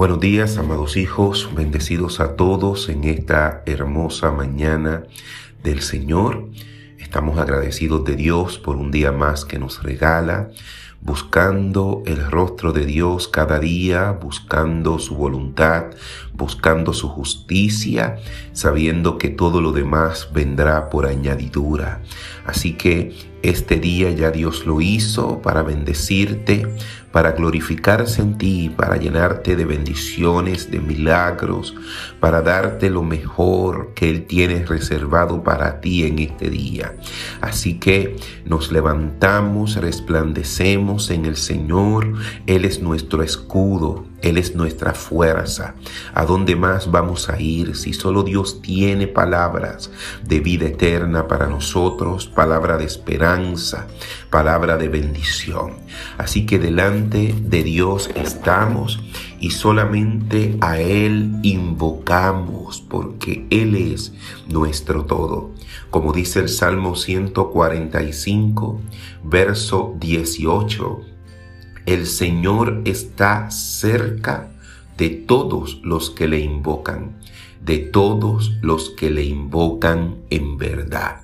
Buenos días, amados hijos, bendecidos a todos en esta hermosa mañana del Señor. Estamos agradecidos de Dios por un día más que nos regala, buscando el rostro de Dios cada día, buscando su voluntad, buscando su justicia, sabiendo que todo lo demás vendrá por añadidura. Así que este día ya Dios lo hizo para bendecirte, para glorificarse en ti, para llenarte de bendiciones, de milagros, para darte lo mejor que Él tiene reservado para ti en este día. Así que nos levantamos, resplandecemos en el Señor, Él es nuestro escudo, él es nuestra fuerza. ¿A dónde más vamos a ir si solo Dios tiene palabras de vida eterna para nosotros, palabra de esperanza, palabra de bendición? Así que delante de Dios estamos y solamente a Él invocamos porque Él es nuestro todo. Como dice el Salmo 145, verso 18 el Señor está cerca de todos los que le invocan, de todos los que le invocan en verdad.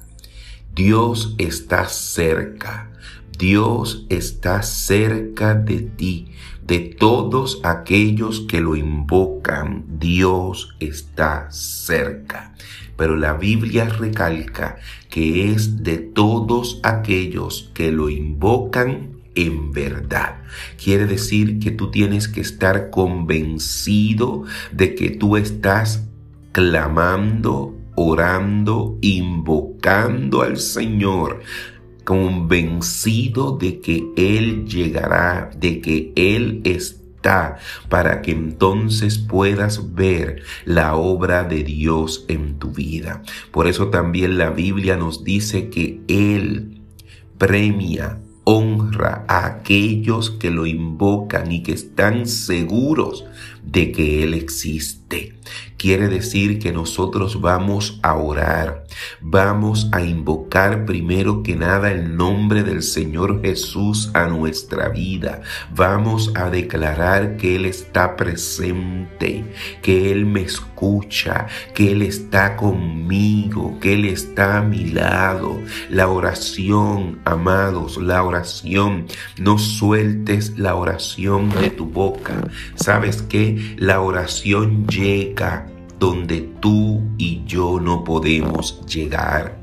Dios está cerca, Dios está cerca de ti, de todos aquellos que lo invocan, Dios está cerca. Pero la Biblia recalca que es de todos aquellos que lo invocan en verdad. Quiere decir que tú tienes que estar convencido de que tú estás clamando, orando, invocando al Señor convencido de que Él llegará, de que Él está, para que entonces puedas ver la obra de Dios en tu vida. Por eso también la Biblia nos dice que Él premia honra a aquellos que lo invocan y que están seguros de que Él existe. Quiere decir que nosotros vamos a orar, vamos a invocar primero que nada el nombre del Señor Jesús a nuestra vida. Vamos a declarar que Él está presente, que Él me escucha, que Él está conmigo, que Él está a mi lado. La oración, amados, la oración, no sueltes la oración de tu boca. ¿Sabes La oración llega donde tú y yo no podemos llegar.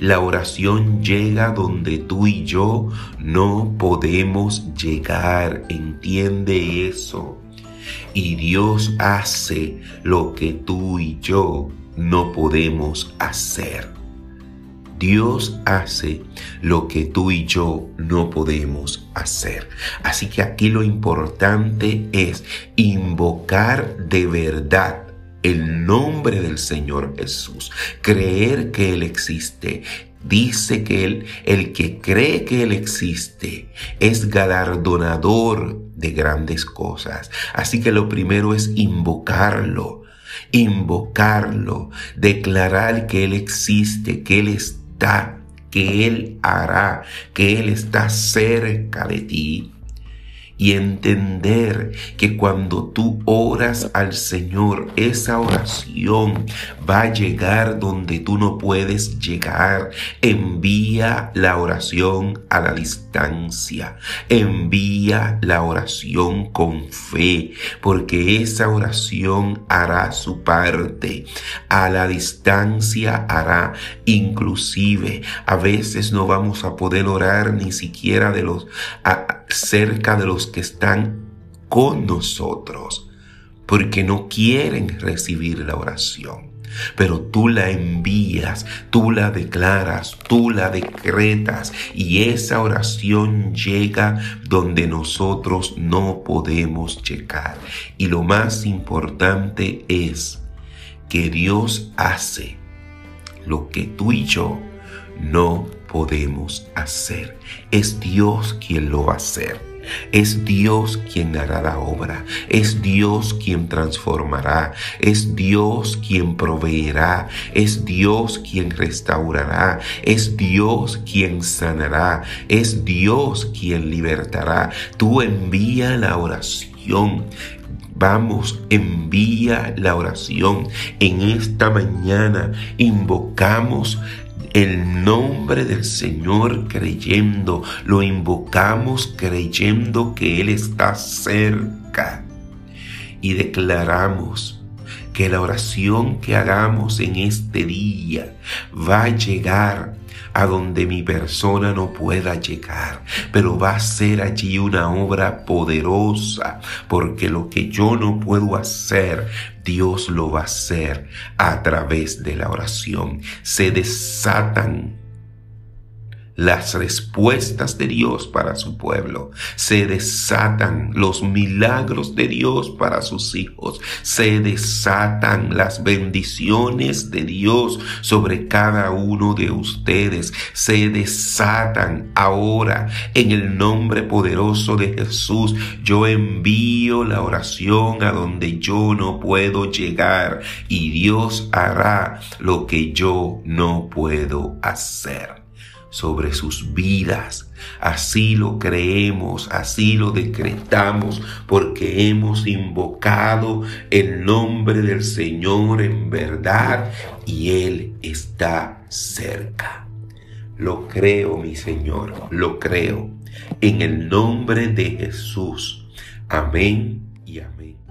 La oración llega donde tú y yo no podemos llegar. Entiende eso. Y Dios hace lo que tú y yo no podemos hacer. Dios hace lo que tú y yo no podemos hacer. Así que aquí lo importante es invocar de verdad el nombre del Señor Jesús, creer que Él existe, dice que él, el que cree que Él existe es galardonador de grandes cosas. Así que lo primero es invocarlo, invocarlo, declarar que Él existe, que Él está que Él hará, que Él está cerca de ti y entender que cuando tú oras al Señor, esa oración va a llegar donde tú no puedes llegar. Envía la oración a la distancia. Envía la oración con fe, porque esa oración hará su parte. A la distancia hará inclusive. A veces no vamos a poder orar ni siquiera de los cerca de los que están con nosotros, porque no quieren recibir la oración. Pero tú la envías, tú la declaras, tú la decretas y esa oración llega donde nosotros no podemos llegar. Y lo más importante es que Dios hace lo que tú y yo no podemos hacer. Es Dios quien lo va a hacer. Es Dios quien hará la obra, es Dios quien transformará, es Dios quien proveerá, es Dios quien restaurará, es Dios quien sanará, es Dios quien libertará. Tú envía la oración. Vamos, envía la oración. En esta mañana invocamos el nombre del Señor creyendo, lo invocamos creyendo que Él está cerca. Y declaramos que la oración que hagamos en este día va a llegar a donde mi persona no pueda llegar, pero va a ser allí una obra poderosa, porque lo que yo no puedo hacer, Dios lo va a hacer a través de la oración. Se desatan las respuestas de Dios para su pueblo. Se desatan los milagros de Dios para sus hijos. Se desatan las bendiciones de Dios sobre cada uno de ustedes. Se desatan ahora en el nombre poderoso de Jesús. Yo envío la oración a donde yo no puedo llegar y Dios hará lo que yo no puedo hacer sobre sus vidas. Así lo creemos, así lo decretamos, porque hemos invocado el nombre del Señor en verdad y Él está cerca. Lo creo, mi Señor, lo creo. En el nombre de Jesús. Amén y amén.